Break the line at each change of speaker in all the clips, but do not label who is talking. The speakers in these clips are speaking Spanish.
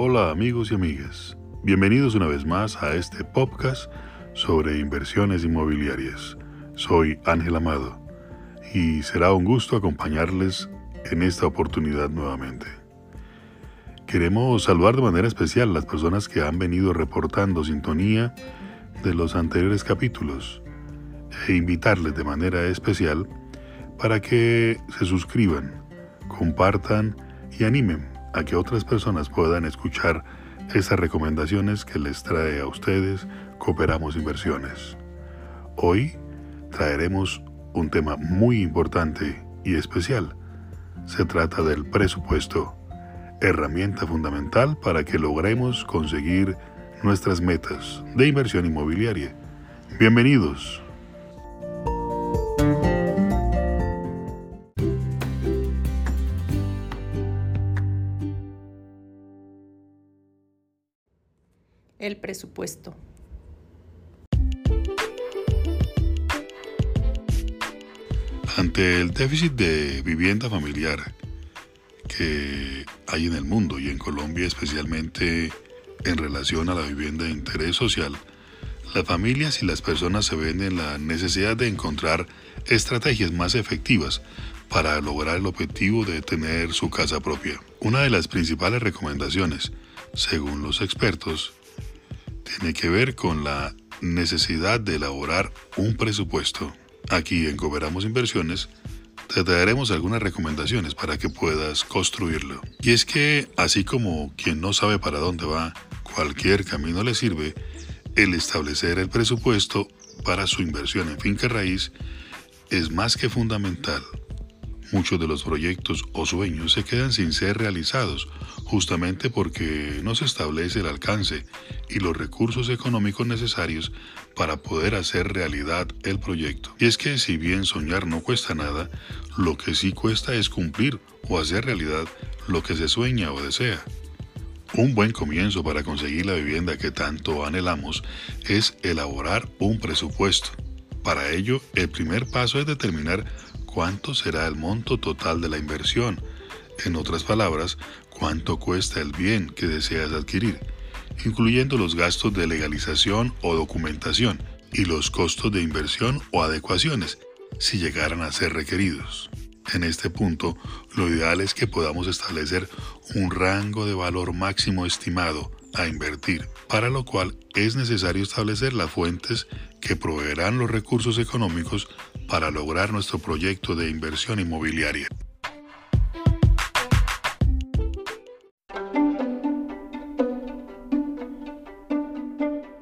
Hola amigos y amigas, bienvenidos una vez más a este podcast sobre inversiones inmobiliarias. Soy Ángel Amado y será un gusto acompañarles en esta oportunidad nuevamente. Queremos saludar de manera especial a las personas que han venido reportando sintonía de los anteriores capítulos e invitarles de manera especial para que se suscriban, compartan y animen a que otras personas puedan escuchar estas recomendaciones que les trae a ustedes Cooperamos Inversiones. Hoy traeremos un tema muy importante y especial. Se trata del presupuesto, herramienta fundamental para que logremos conseguir nuestras metas de inversión inmobiliaria. Bienvenidos.
Presupuesto.
Ante el déficit de vivienda familiar que hay en el mundo y en Colombia especialmente en relación a la vivienda de interés social, las familias y las personas se ven en la necesidad de encontrar estrategias más efectivas para lograr el objetivo de tener su casa propia. Una de las principales recomendaciones, según los expertos, tiene que ver con la necesidad de elaborar un presupuesto. Aquí en Cooperamos Inversiones te daremos algunas recomendaciones para que puedas construirlo. Y es que, así como quien no sabe para dónde va, cualquier camino le sirve, el establecer el presupuesto para su inversión en finca raíz es más que fundamental. Muchos de los proyectos o sueños se quedan sin ser realizados justamente porque no se establece el alcance y los recursos económicos necesarios para poder hacer realidad el proyecto. Y es que si bien soñar no cuesta nada, lo que sí cuesta es cumplir o hacer realidad lo que se sueña o desea. Un buen comienzo para conseguir la vivienda que tanto anhelamos es elaborar un presupuesto. Para ello, el primer paso es determinar cuánto será el monto total de la inversión. En otras palabras, cuánto cuesta el bien que deseas adquirir incluyendo los gastos de legalización o documentación y los costos de inversión o adecuaciones, si llegaran a ser requeridos. En este punto, lo ideal es que podamos establecer un rango de valor máximo estimado a invertir, para lo cual es necesario establecer las fuentes que proveerán los recursos económicos para lograr nuestro proyecto de inversión inmobiliaria.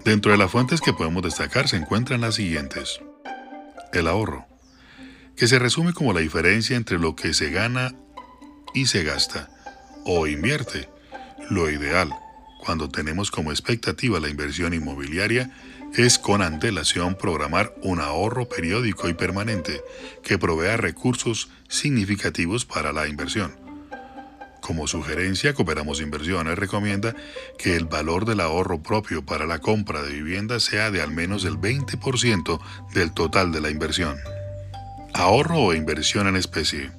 Dentro de las fuentes que podemos destacar se encuentran las siguientes. El ahorro, que se resume como la diferencia entre lo que se gana y se gasta o invierte. Lo ideal, cuando tenemos como expectativa la inversión inmobiliaria, es con antelación programar un ahorro periódico y permanente que provea recursos significativos para la inversión. Como sugerencia, Cooperamos Inversiones recomienda que el valor del ahorro propio para la compra de vivienda sea de al menos el 20% del total de la inversión. Ahorro o inversión en especie.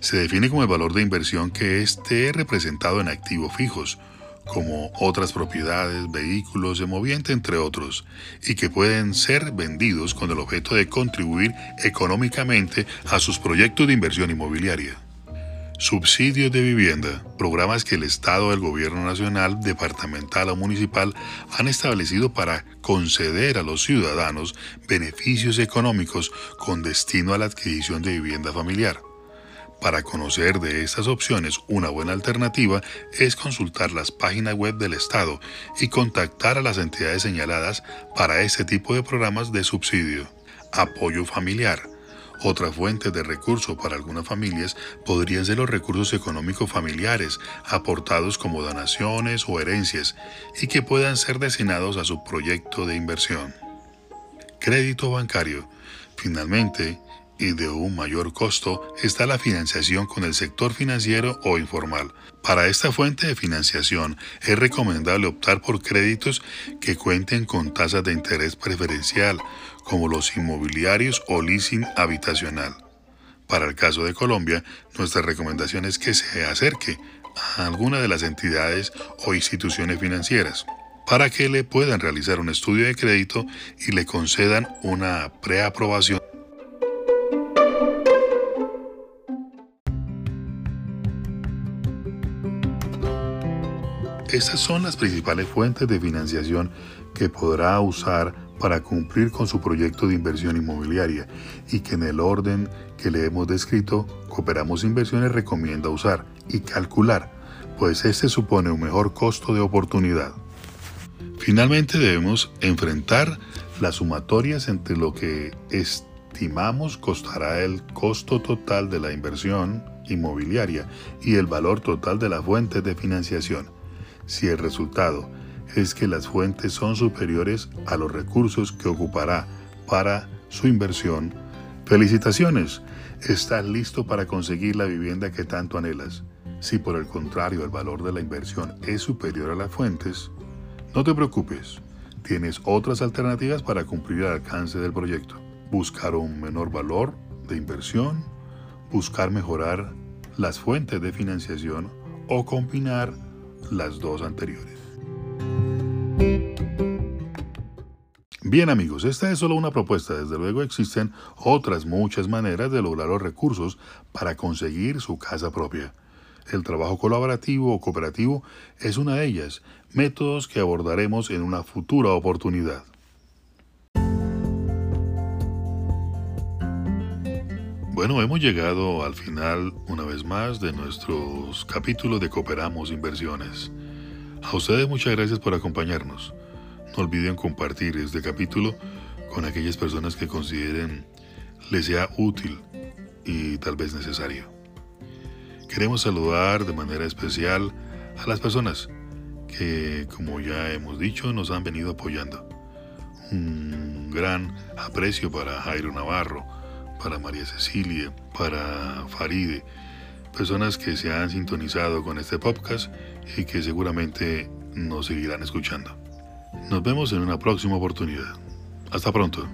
Se define como el valor de inversión que esté representado en activos fijos, como otras propiedades, vehículos, moviente, entre otros, y que pueden ser vendidos con el objeto de contribuir económicamente a sus proyectos de inversión inmobiliaria. Subsidios de vivienda, programas que el Estado, el Gobierno Nacional, departamental o municipal han establecido para conceder a los ciudadanos beneficios económicos con destino a la adquisición de vivienda familiar. Para conocer de estas opciones, una buena alternativa es consultar las páginas web del Estado y contactar a las entidades señaladas para este tipo de programas de subsidio. Apoyo familiar otra fuente de recurso para algunas familias podrían ser los recursos económicos familiares, aportados como donaciones o herencias, y que puedan ser destinados a su proyecto de inversión. Crédito bancario. Finalmente, y de un mayor costo está la financiación con el sector financiero o informal. Para esta fuente de financiación es recomendable optar por créditos que cuenten con tasas de interés preferencial, como los inmobiliarios o leasing habitacional. Para el caso de Colombia, nuestra recomendación es que se acerque a alguna de las entidades o instituciones financieras para que le puedan realizar un estudio de crédito y le concedan una preaprobación. Estas son las principales fuentes de financiación que podrá usar para cumplir con su proyecto de inversión inmobiliaria y que en el orden que le hemos descrito, Cooperamos Inversiones recomienda usar y calcular, pues este supone un mejor costo de oportunidad. Finalmente debemos enfrentar las sumatorias entre lo que estimamos costará el costo total de la inversión inmobiliaria y el valor total de la fuente de financiación. Si el resultado es que las fuentes son superiores a los recursos que ocupará para su inversión, felicitaciones, estás listo para conseguir la vivienda que tanto anhelas. Si por el contrario el valor de la inversión es superior a las fuentes, no te preocupes, tienes otras alternativas para cumplir el alcance del proyecto. Buscar un menor valor de inversión, buscar mejorar las fuentes de financiación o combinar las dos anteriores. Bien amigos, esta es solo una propuesta, desde luego existen otras muchas maneras de lograr los recursos para conseguir su casa propia. El trabajo colaborativo o cooperativo es una de ellas, métodos que abordaremos en una futura oportunidad. Bueno, hemos llegado al final una vez más de nuestros capítulos de Cooperamos Inversiones. A ustedes muchas gracias por acompañarnos. No olviden compartir este capítulo con aquellas personas que consideren les sea útil y tal vez necesario. Queremos saludar de manera especial a las personas que, como ya hemos dicho, nos han venido apoyando. Un gran aprecio para Jairo Navarro, para María Cecilia, para Faride, personas que se han sintonizado con este podcast y que seguramente nos seguirán escuchando. Nos vemos en una próxima oportunidad. Hasta pronto.